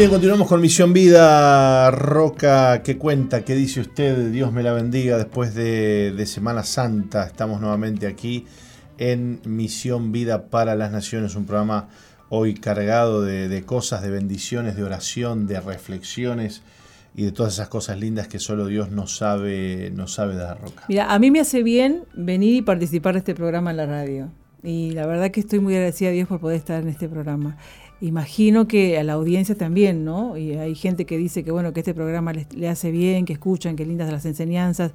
Bien, continuamos con Misión Vida. Roca, ¿qué cuenta? ¿Qué dice usted? Dios me la bendiga. Después de, Semana Santa estamos nuevamente aquí en Misión Vida para las Naciones, un programa hoy cargado de, cosas, de bendiciones, de oración, de reflexiones y de todas esas cosas lindas que solo Dios nos sabe, nos sabe dar, Roca. Mira, a mí me hace bien venir y participar de este programa en la radio. Y la verdad que estoy muy agradecida a Dios por poder estar en este programa imagino que a la audiencia también, ¿no? Y hay gente que dice que bueno, que este programa le, hace bien, que escuchan, que lindas las enseñanzas.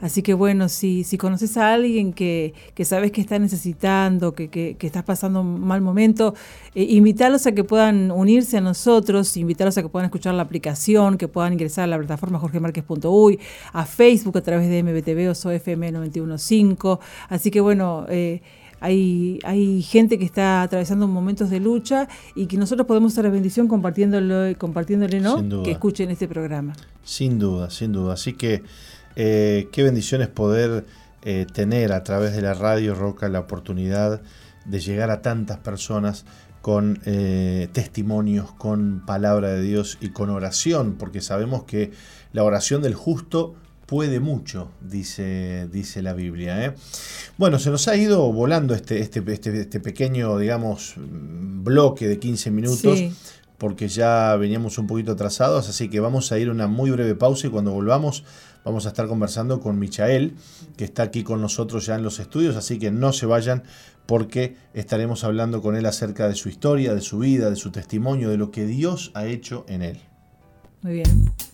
Así que bueno, si, si conoces a alguien que, que sabes que está necesitando, que, que, que estás pasando un mal momento, eh, invitarlos a que puedan unirse a nosotros, invitarlos a que puedan escuchar la aplicación, que puedan ingresar a la plataforma jorgemarquez.uy, a Facebook a través de MBTV o SOFM 915. Así que bueno, eh, hay, hay gente que está atravesando momentos de lucha y que nosotros podemos ser la bendición compartiéndolo, compartiéndole, ¿no? Que escuchen este programa. Sin duda, sin duda. Así que eh, qué bendición es poder eh, tener a través de la radio Roca la oportunidad de llegar a tantas personas con eh, testimonios, con palabra de Dios y con oración, porque sabemos que la oración del justo puede mucho, dice, dice la Biblia. ¿eh? Bueno, se nos ha ido volando este, este, este, este pequeño, digamos, bloque de 15 minutos. Porque ya veníamos un poquito atrasados, así que vamos a ir a una muy breve pausa y cuando volvamos vamos a estar conversando con Michael, que está aquí con nosotros ya en los estudios, así que no se vayan porque estaremos hablando con él acerca de su historia, de su vida, de su testimonio, de lo que Dios ha hecho en él. Muy bien.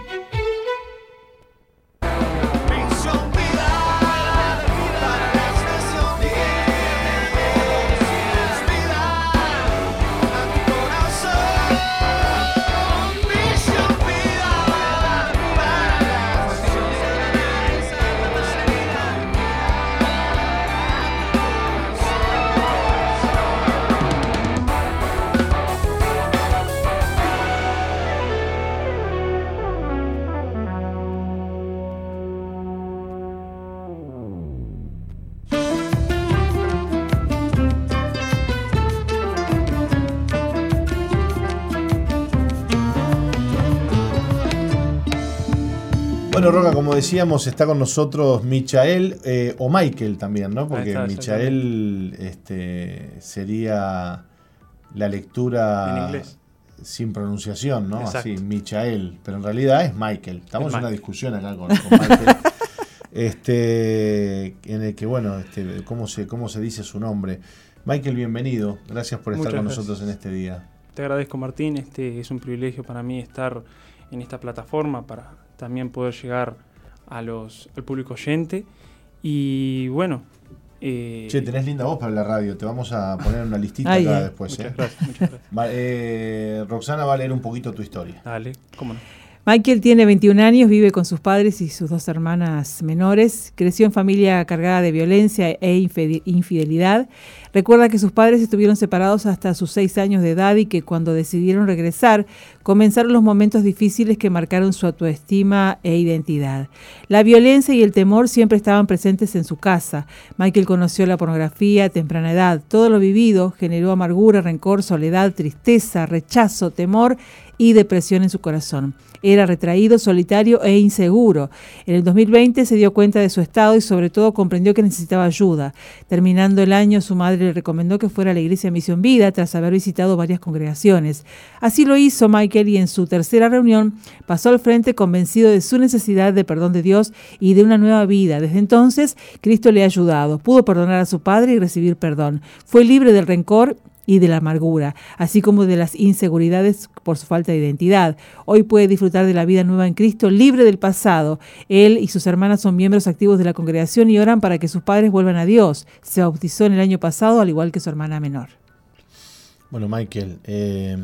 Decíamos, está con nosotros Michael eh, o Michael también, ¿no? Porque Michael este, sería la lectura sin pronunciación, ¿no? Así, Michael. Pero en realidad es Michael. Estamos en una discusión acá con, Michael. este, en el que, bueno, este, ¿cómo, se, ¿cómo se dice su nombre? Michael, bienvenido. Gracias por estar con nosotros en este día. Te agradezco, Martín. Este es un privilegio para mí estar en esta plataforma para también poder llegar a los, al público oyente. Y bueno. Eh, che, tenés linda voz para la radio. Te vamos a poner una listita acá después. Muchas ¿eh? gracias, muchas gracias. Eh, Roxana va a leer un poquito tu historia. Dale, cómo no. Michael tiene 21 años, vive con sus padres y sus dos hermanas menores. Creció en familia cargada de violencia e infidelidad. Recuerda que sus padres estuvieron separados hasta sus seis años de edad y que cuando decidieron regresar comenzaron los momentos difíciles que marcaron su autoestima e identidad. La violencia y el temor siempre estaban presentes en su casa. Michael conoció la pornografía a temprana edad. Todo lo vivido generó amargura, rencor, soledad, tristeza, rechazo, temor y depresión en su corazón. Era retraído, solitario e inseguro. En el 2020 se dio cuenta de su estado y sobre todo comprendió que necesitaba ayuda. Terminando el año, su madre le recomendó que fuera a la iglesia Misión Vida tras haber visitado varias congregaciones. Así lo hizo Michael y en su tercera reunión pasó al frente convencido de su necesidad de perdón de Dios y de una nueva vida. Desde entonces, Cristo le ha ayudado. Pudo perdonar a su padre y recibir perdón. Fue libre del rencor y de la amargura, así como de las inseguridades por su falta de identidad. Hoy puede disfrutar de la vida nueva en Cristo, libre del pasado. Él y sus hermanas son miembros activos de la congregación y oran para que sus padres vuelvan a Dios. Se bautizó en el año pasado, al igual que su hermana menor. Bueno, Michael, eh,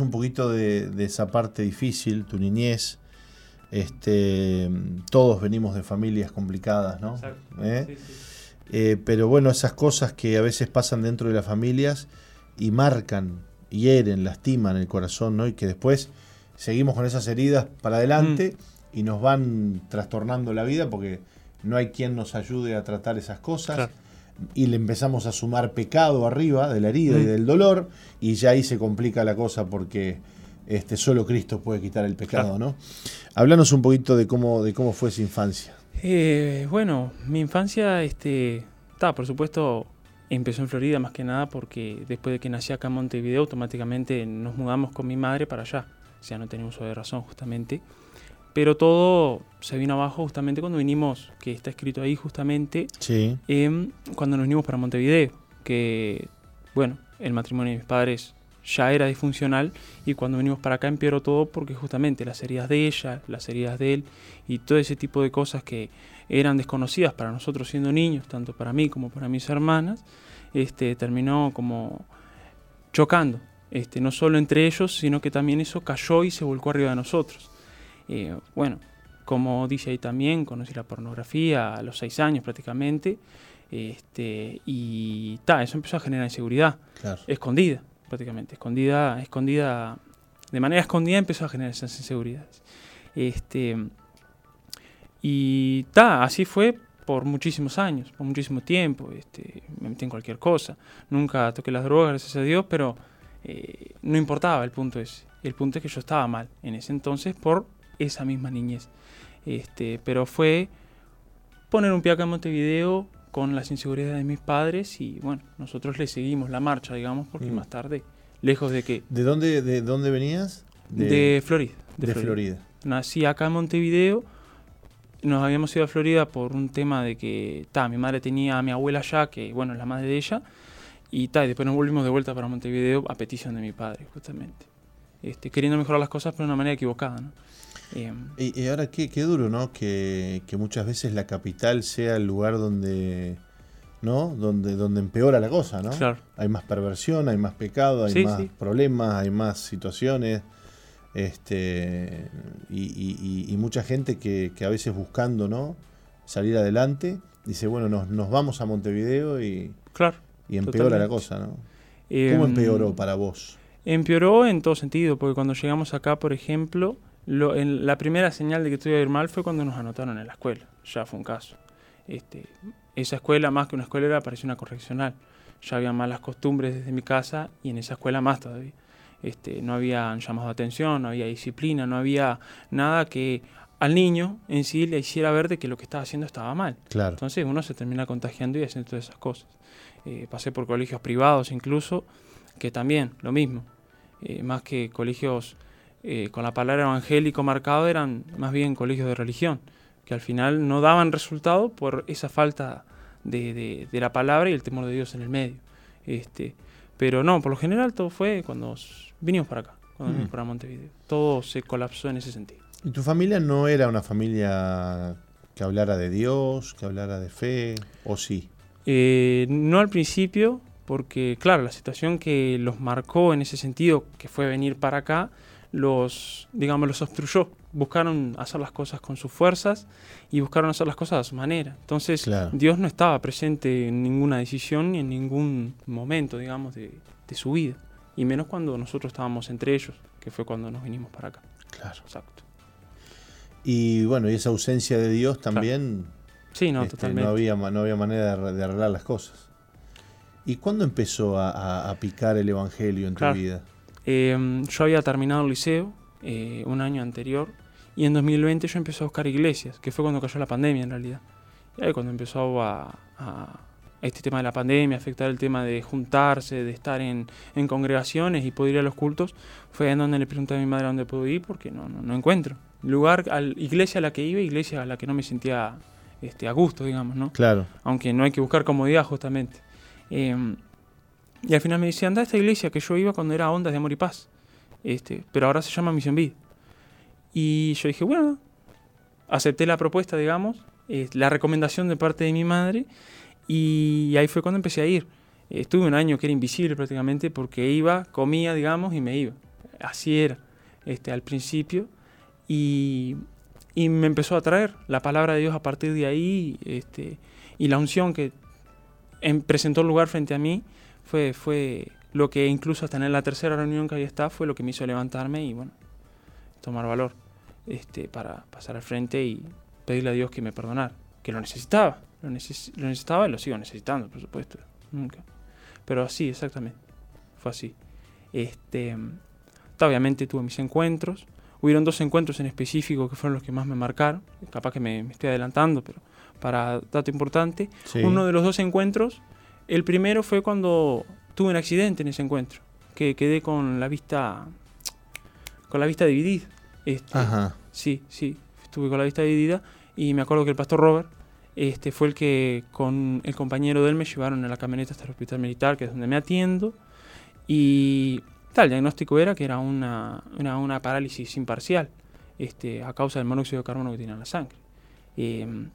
un poquito de, esa parte difícil, tu niñez. Este, todos venimos de familias complicadas, ¿no? ¿Eh? Eh, pero bueno, esas cosas que a veces pasan dentro de las familias y marcan, hieren, lastiman el corazón, ¿no? Y que después seguimos con esas heridas para adelante mm. y nos van trastornando la vida porque no hay quien nos ayude a tratar esas cosas. Y le empezamos a sumar pecado arriba de la herida y mm. del dolor, y ya ahí se complica la cosa porque este, solo Cristo puede quitar el pecado, ¿no? Háblanos un poquito de cómo, de cómo fue esa infancia. Eh, bueno, mi infancia, este, está, por supuesto, Empezó en Florida más que nada porque después de que nací acá en Montevideo, automáticamente nos mudamos con mi madre para allá. O sea, no tenía uso de razón justamente. Pero todo se vino abajo justamente cuando vinimos, que está escrito ahí justamente, sí. cuando nos vinimos para Montevideo. Que, bueno, el matrimonio de mis padres ya era disfuncional y cuando vinimos para acá empeoró todo porque justamente las heridas de ella, las heridas de él y todo ese tipo de cosas que eran desconocidas para nosotros siendo niños, tanto para mí como para mis hermanas, este, terminó como chocando, este, no solo entre ellos, sino que también eso cayó y se volcó arriba de nosotros. Eh, bueno, como dice ahí también, conocí la pornografía a los seis años prácticamente, este, y ta, eso empezó a generar inseguridad, escondida prácticamente, escondida, escondida, de manera escondida empezó a generar esas inseguridades. Este, y ta, así fue por muchísimos años, por muchísimo tiempo. Este, me metí en cualquier cosa. Nunca toqué las drogas, gracias a Dios, pero eh, no importaba el punto ese. El punto es que yo estaba mal en ese entonces por esa misma niñez. Este, pero fue poner un pie acá en Montevideo con las inseguridades de mis padres y bueno, nosotros le seguimos la marcha, digamos, porque mm. más tarde, lejos de que... ¿De dónde, de dónde venías? De, Florida. De, Florida. Nací acá en Montevideo nos habíamos ido a Florida por un tema de que, ta, mi madre tenía a mi abuela allá, que bueno, es la madre de ella, y ta, después nos volvimos de vuelta para Montevideo a petición de mi padre, justamente. Este, queriendo mejorar las cosas, pero de una manera equivocada, ¿no? Em, y, ahora qué, qué duro, ¿no? Que, que, muchas veces la capital sea el lugar donde, ¿no? Donde, donde empeora la cosa, ¿no? Claro. Hay más perversión, hay más pecado, hay más problemas, hay más situaciones este, y, mucha gente que, a veces buscando ¿no? salir adelante, dice, bueno, nos, nos vamos a Montevideo y, claro, y empeora la cosa. ¿no? ¿Cómo em, empeoró para vos? Empeoró en todo sentido, porque cuando llegamos acá, por ejemplo, lo, en, la primera señal de que estuve a ir mal fue cuando nos anotaron en la escuela, ya fue un caso. Este, esa escuela, más que una escuela, era, parecía una correccional. Ya había malas costumbres desde mi casa y en esa escuela más todavía. Este, no había llamado de atención, no había disciplina, no había nada que al niño en sí le hiciera ver de que lo que estaba haciendo estaba mal. Claro. Entonces uno se termina contagiando y haciendo todas esas cosas. Eh, pasé por colegios privados incluso, que también lo mismo. Eh, más que colegios eh, con la palabra evangélico marcado, eran más bien colegios de religión, que al final no daban resultado por esa falta de, de la palabra y el temor de Dios en el medio. Este, pero no, por lo general todo fue cuando vinimos para acá, cuando vinimos mm. para Montevideo. Todo se colapsó en ese sentido. ¿Y tu familia no era una familia que hablara de Dios, que hablara de fe, o sí? Eh, no al principio, porque claro, la situación que los marcó en ese sentido, que fue venir para acá, los, digamos, los obstruyó. Buscaron hacer las cosas con sus fuerzas y buscaron hacer las cosas a su manera. Entonces, Dios no estaba presente en ninguna decisión ni en ningún momento, digamos, de, su vida. Y menos cuando nosotros estábamos entre ellos, que fue cuando nos vinimos para acá. Claro. Exacto. Y bueno, y esa ausencia de Dios también. Sí, no, este, totalmente. No había, no había manera de, arreglar las cosas. ¿Y cuándo empezó a, picar el Evangelio en tu vida? Eh, yo había terminado el liceo eh, un año anterior y en 2020 yo empecé a buscar iglesias, que fue cuando cayó la pandemia en realidad. Y ahí cuando empezó a, a este tema de la pandemia, afectar el tema de juntarse, de estar en, en congregaciones y poder ir a los cultos, fue en donde le pregunté a mi madre dónde puedo ir porque no, no, no encuentro. Lugar, al, iglesia a la que iba, iglesia a la que no me sentía este, a gusto, digamos, ¿no? Claro. Aunque no hay que buscar comodidad justamente. Eh, y al final me dice, anda a esta iglesia que yo iba cuando era Ondas de Amor y Paz, este, pero ahora se llama Misión Vida. Y yo dije, bueno, acepté la propuesta, digamos, eh, la recomendación de parte de mi madre, y ahí fue cuando empecé a ir. Estuve un año que era invisible prácticamente porque iba, comía, digamos, y me iba. Así era este, al principio. Y, y me empezó a traer la palabra de Dios a partir de ahí. Este, y la unción que en, presentó el lugar frente a mí fue, fue lo que incluso hasta en la tercera reunión que ahí está fue lo que me hizo levantarme y bueno, tomar valor este, para pasar al frente y pedirle a Dios que me perdonara, que lo necesitaba, lo, neces lo necesitaba y lo sigo necesitando, por supuesto, nunca. Pero así, exactamente, fue así. Este, obviamente tuve mis encuentros, hubieron dos encuentros en específico que fueron los que más me marcaron, capaz que me, me estoy adelantando, pero para dato importante, Sí. uno de los dos encuentros, el primero fue cuando tuve un accidente en ese encuentro, que quedé con la vista con la vista dividida. Este, Ajá. Sí, sí, estuve con la vista dividida y me acuerdo que el pastor Robert este, fue el que con el compañero de él me llevaron en la camioneta hasta el hospital militar, que es donde me atiendo, y tal, el diagnóstico era que era una, una, una parálisis imparcial este, a causa del monóxido de carbono que tiene en la sangre. Eh,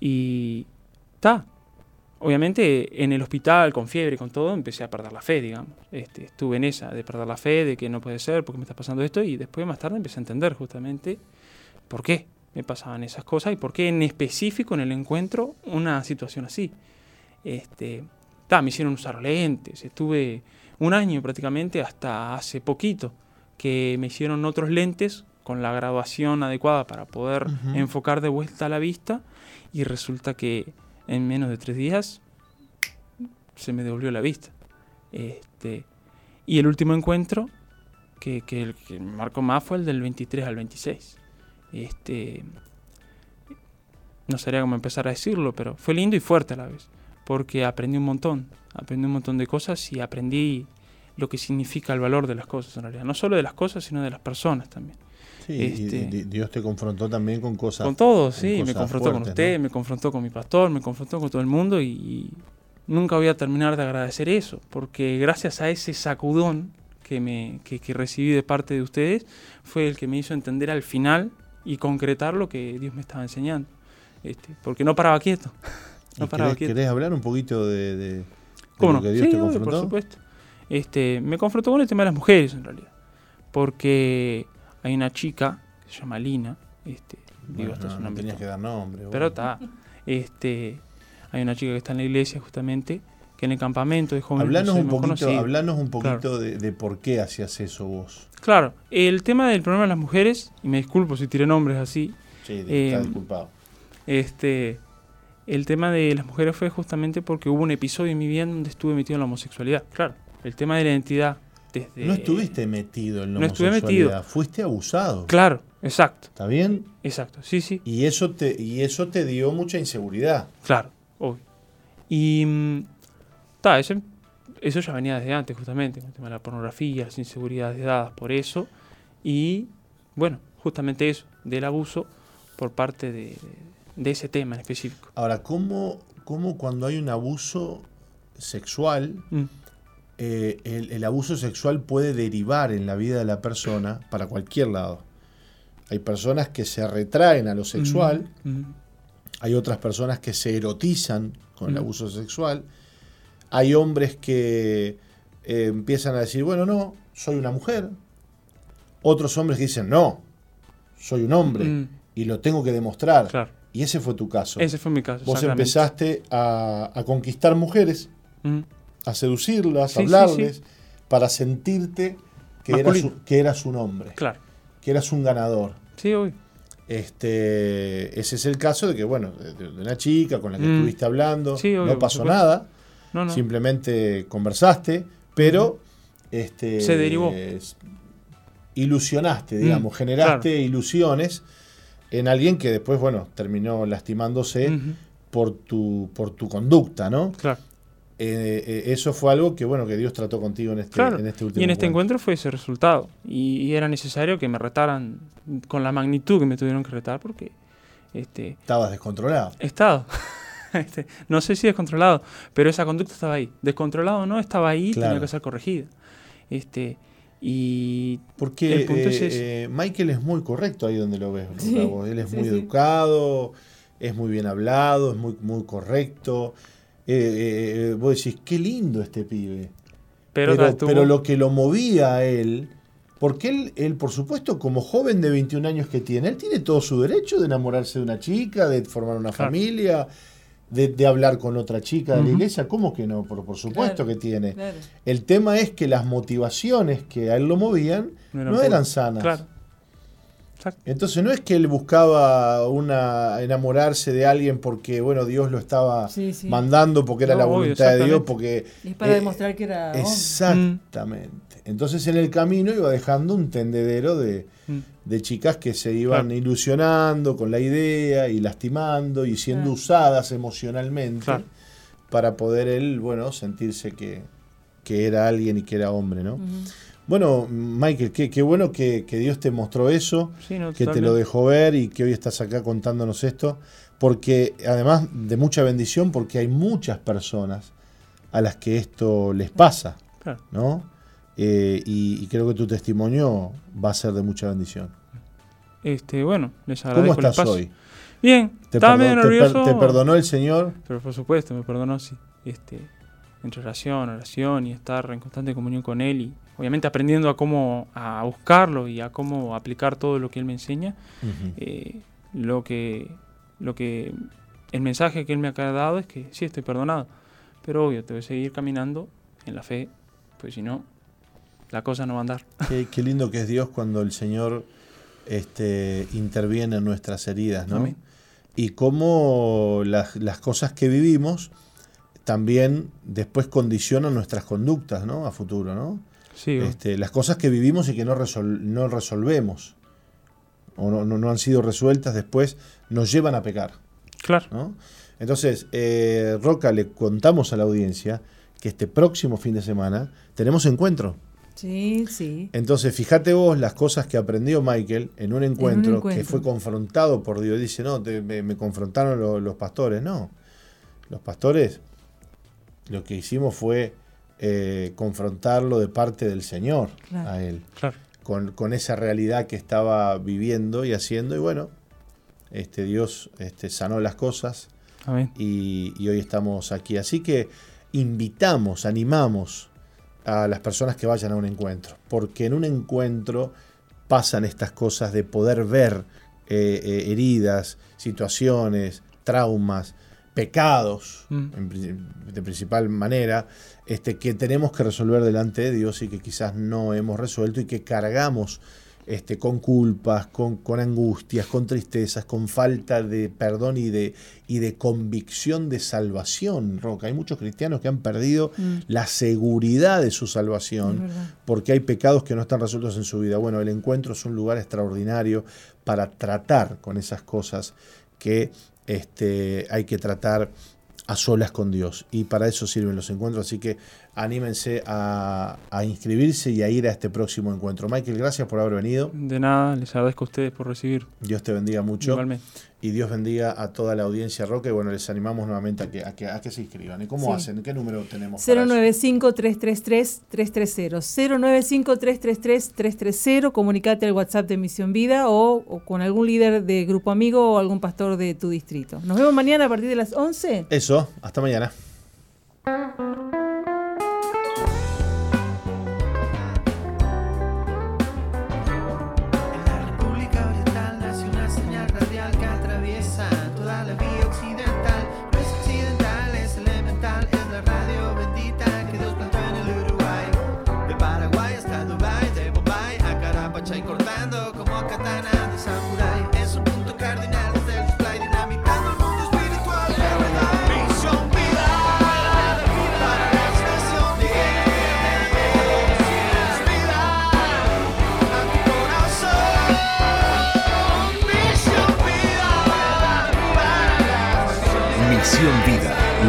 y está. Obviamente en el hospital, con fiebre con todo, empecé a perder la fe, digamos. Este, estuve en esa, de perder la fe, de que no puede ser, porque me está pasando esto, y después más tarde empecé a entender justamente por qué me pasaban esas cosas y por qué en específico en el encuentro una situación así. Este, ta, me hicieron usar lentes, estuve un año prácticamente hasta hace poquito que me hicieron otros lentes con la graduación adecuada para poder enfocar de vuelta la vista y resulta que en menos de tres días se me devolvió la vista. Este, y el último encuentro que, que el que me marcó más fue el del 23 al 26. Este, no sabría cómo empezar a decirlo, pero fue lindo y fuerte a la vez, porque aprendí un montón, aprendí un montón de cosas y aprendí lo que significa el valor de las cosas en realidad, no solo de las cosas, sino de las personas también. Sí, Este- di- Dios te confrontó también con cosas. Con todo, con sí, me confrontó con usted, ¿no? me confrontó con mi pastor, me confrontó con todo el mundo y, y nunca voy a terminar de agradecer eso, porque gracias a ese sacudón que, me, que, que recibí de parte de ustedes fue el que me hizo entender al final y concretar lo que Dios me estaba enseñando. Este, porque no paraba quieto. ¿Y No paraba querés, quieto. querés hablar un poquito de, de- de ¿Cómo lo no? que Dios Sí, te confrontó? por supuesto. Este, me confrontó con el tema de las mujeres, en realidad. Porque hay una chica que se llama Lina. Este, digo, Bueno, no, su no nombre tenías que dar nombre. Pero bueno. está. Este, hay una chica que está en la iglesia, justamente, que en el campamento de jóvenes. Hablanos nos un poquito, conocido. hablanos un poquito Claro. de, de por qué hacías eso vos. Claro, el tema del problema de las mujeres, y me disculpo si tiré nombres así, Sí, Eh, está disculpado. este, el tema de las mujeres fue justamente porque hubo un episodio en mi vida donde estuve metido en la homosexualidad. Claro, el tema de la identidad. Desde, No estuviste metido en la no estuve homosexualidad, metido. fuiste abusado. Claro, exacto, ¿Está bien? exacto, sí, sí. Y eso te, y eso te dio mucha inseguridad. Claro, obvio. Y mm, ta, eso, eso ya venía desde antes, justamente, con el tema de la pornografía, las inseguridades dadas por eso. Y bueno, justamente eso, del abuso por parte de, de ese tema en específico. Ahora, ¿cómo, cómo cuando hay un abuso sexual, Mm, eh, el, el abuso sexual puede derivar en la vida de la persona para cualquier lado? Hay personas que se retraen a lo sexual, mm, mm, hay otras personas que se erotizan con el abuso sexual, hay hombres que eh, empiezan a decir, bueno, no, soy una mujer, otros hombres que dicen, no, soy un hombre mm, y lo tengo que demostrar. claro, Y ese fue tu caso. ese fue mi caso. Vos empezaste a, a conquistar mujeres, Mm, a seducirlas, Sí, a hablarles, sí. para sentirte que eras, Masculino. que eras un hombre, claro, que eras un ganador. sí, obvio. Este, ese es el caso de que, bueno, de, de una chica con la que Mm. estuviste hablando, Sí, obvio, no pasó nada, No, no. simplemente conversaste, pero este, Se derivó. ilusionaste, Mm, digamos, generaste claro. ilusiones en alguien que después, bueno, terminó lastimándose por, tu, por tu conducta, ¿no? Claro. Eh, eh, eso fue algo que, bueno, que Dios trató contigo en este, Claro. en este último Y en este encuentro. encuentro fue ese resultado. Y, y era necesario que me retaran con la magnitud que me tuvieron que retar porque este, Estabas descontrolado. estado. Este, no sé si descontrolado, pero esa conducta estaba ahí. Descontrolado o no, estaba ahí, Claro. tenía que ser corregida. Este, y Porque El punto es eh, ese. eh, Michael es muy correcto ahí donde lo ves. Sí. Él es sí, muy sí. educado, es muy bien hablado, es muy, muy correcto. Eh, vos decís, qué lindo este pibe. pero, Pero, lo que lo movía a él, porque él, él, por supuesto, como joven de 21 años que tiene, él tiene todo su derecho de enamorarse de una chica, de formar una Claro. familia, de, de hablar con otra chica de la iglesia. ¿Cómo que no? Por, por supuesto Claro, que tiene. Claro. El tema es que las motivaciones que a él lo movían No no eran sanas. Claro. Entonces no es que él buscaba una enamorarse de alguien porque bueno Dios lo estaba Sí, sí. mandando porque era No, la obvio, voluntad de Dios porque Y es para eh, demostrar que era hombre. exactamente. Entonces en el camino iba dejando un tendedero de, Mm. De chicas que se iban Claro. ilusionando con la idea y lastimando y siendo Claro. usadas emocionalmente Claro. para poder él bueno sentirse que, que era alguien y que era hombre, ¿no? Bueno, Michael, qué, qué bueno que, que Dios te mostró eso, Sí, no, que te lo dejó ver y que hoy estás acá contándonos esto, porque además de mucha bendición, porque hay muchas personas a las que esto les pasa. ¿no? Eh, y, y creo que tu testimonio va a ser de mucha bendición. Este, bueno, les ¿Cómo agradezco el estás espacio. hoy? Bien, ¿Te, estaba medio te per- nervioso. te perdonó el Señor? Pero por supuesto, me perdonó, sí. Este, entre oración, oración y estar en constante comunión con Él y obviamente aprendiendo a cómo a buscarlo y a cómo aplicar todo lo que Él me enseña. Ujú. eh, lo que lo que el mensaje que Él me ha dado es que sí, estoy perdonado. Pero obvio, te voy a seguir caminando en la fe, pues si no, la cosa no va a andar. Qué, qué lindo que es Dios cuando el Señor este, interviene en nuestras heridas, ¿no? Y cómo las, las cosas que vivimos también después condicionan nuestras conductas, ¿no? A futuro, ¿no? Sí, Este, las cosas que vivimos y que no, resol- no resolvemos o no, no- no han sido resueltas después nos llevan a pecar, claro. ¿no? Entonces, eh, Roca, le contamos a la audiencia que este próximo fin de semana tenemos encuentro. Sí, sí. Entonces, fíjate vos las cosas que aprendió Michael en un encuentro, que encuentro. fue confrontado por Dios. Dice, no, te- me, me confrontaron lo- los pastores. No, los pastores lo que hicimos fue eh, confrontarlo de parte del Señor Claro. a él, Claro. con, con esa realidad que estaba viviendo y haciendo. Y bueno, este, Dios este, sanó las cosas Amén. y, y hoy estamos aquí. Así que invitamos, animamos a las personas que vayan a un encuentro, porque en un encuentro pasan estas cosas de poder ver eh, eh, heridas, situaciones, traumas, pecados, Mm. en de principal manera, este, que tenemos que resolver delante de Dios y que quizás no hemos resuelto y que cargamos este, con culpas, con, con angustias, con tristezas, con falta de perdón y de, y de convicción de salvación, Roca. Hay muchos cristianos que han perdido Mm. la seguridad de su salvación porque hay pecados que no están resueltos en su vida. Bueno, el encuentro es un lugar extraordinario para tratar con esas cosas que este, hay que tratar a solas con Dios. Y para eso sirven los encuentros. Así que anímense a, a inscribirse y a ir a este próximo encuentro. Michael, gracias por haber venido. De nada, les agradezco a ustedes por recibir. Dios te bendiga mucho. Igualmente. Y Dios bendiga a toda la audiencia Roca. Y bueno, les animamos nuevamente a que, a que, a que se inscriban. ¿Y cómo Sí. hacen? ¿Qué número tenemos? para eso? 095-333-330. 095-333-330. Comunicate al WhatsApp de Misión Vida o, o con algún líder de grupo amigo o algún pastor de tu distrito. Nos vemos mañana a partir de las 11. Eso, hasta mañana.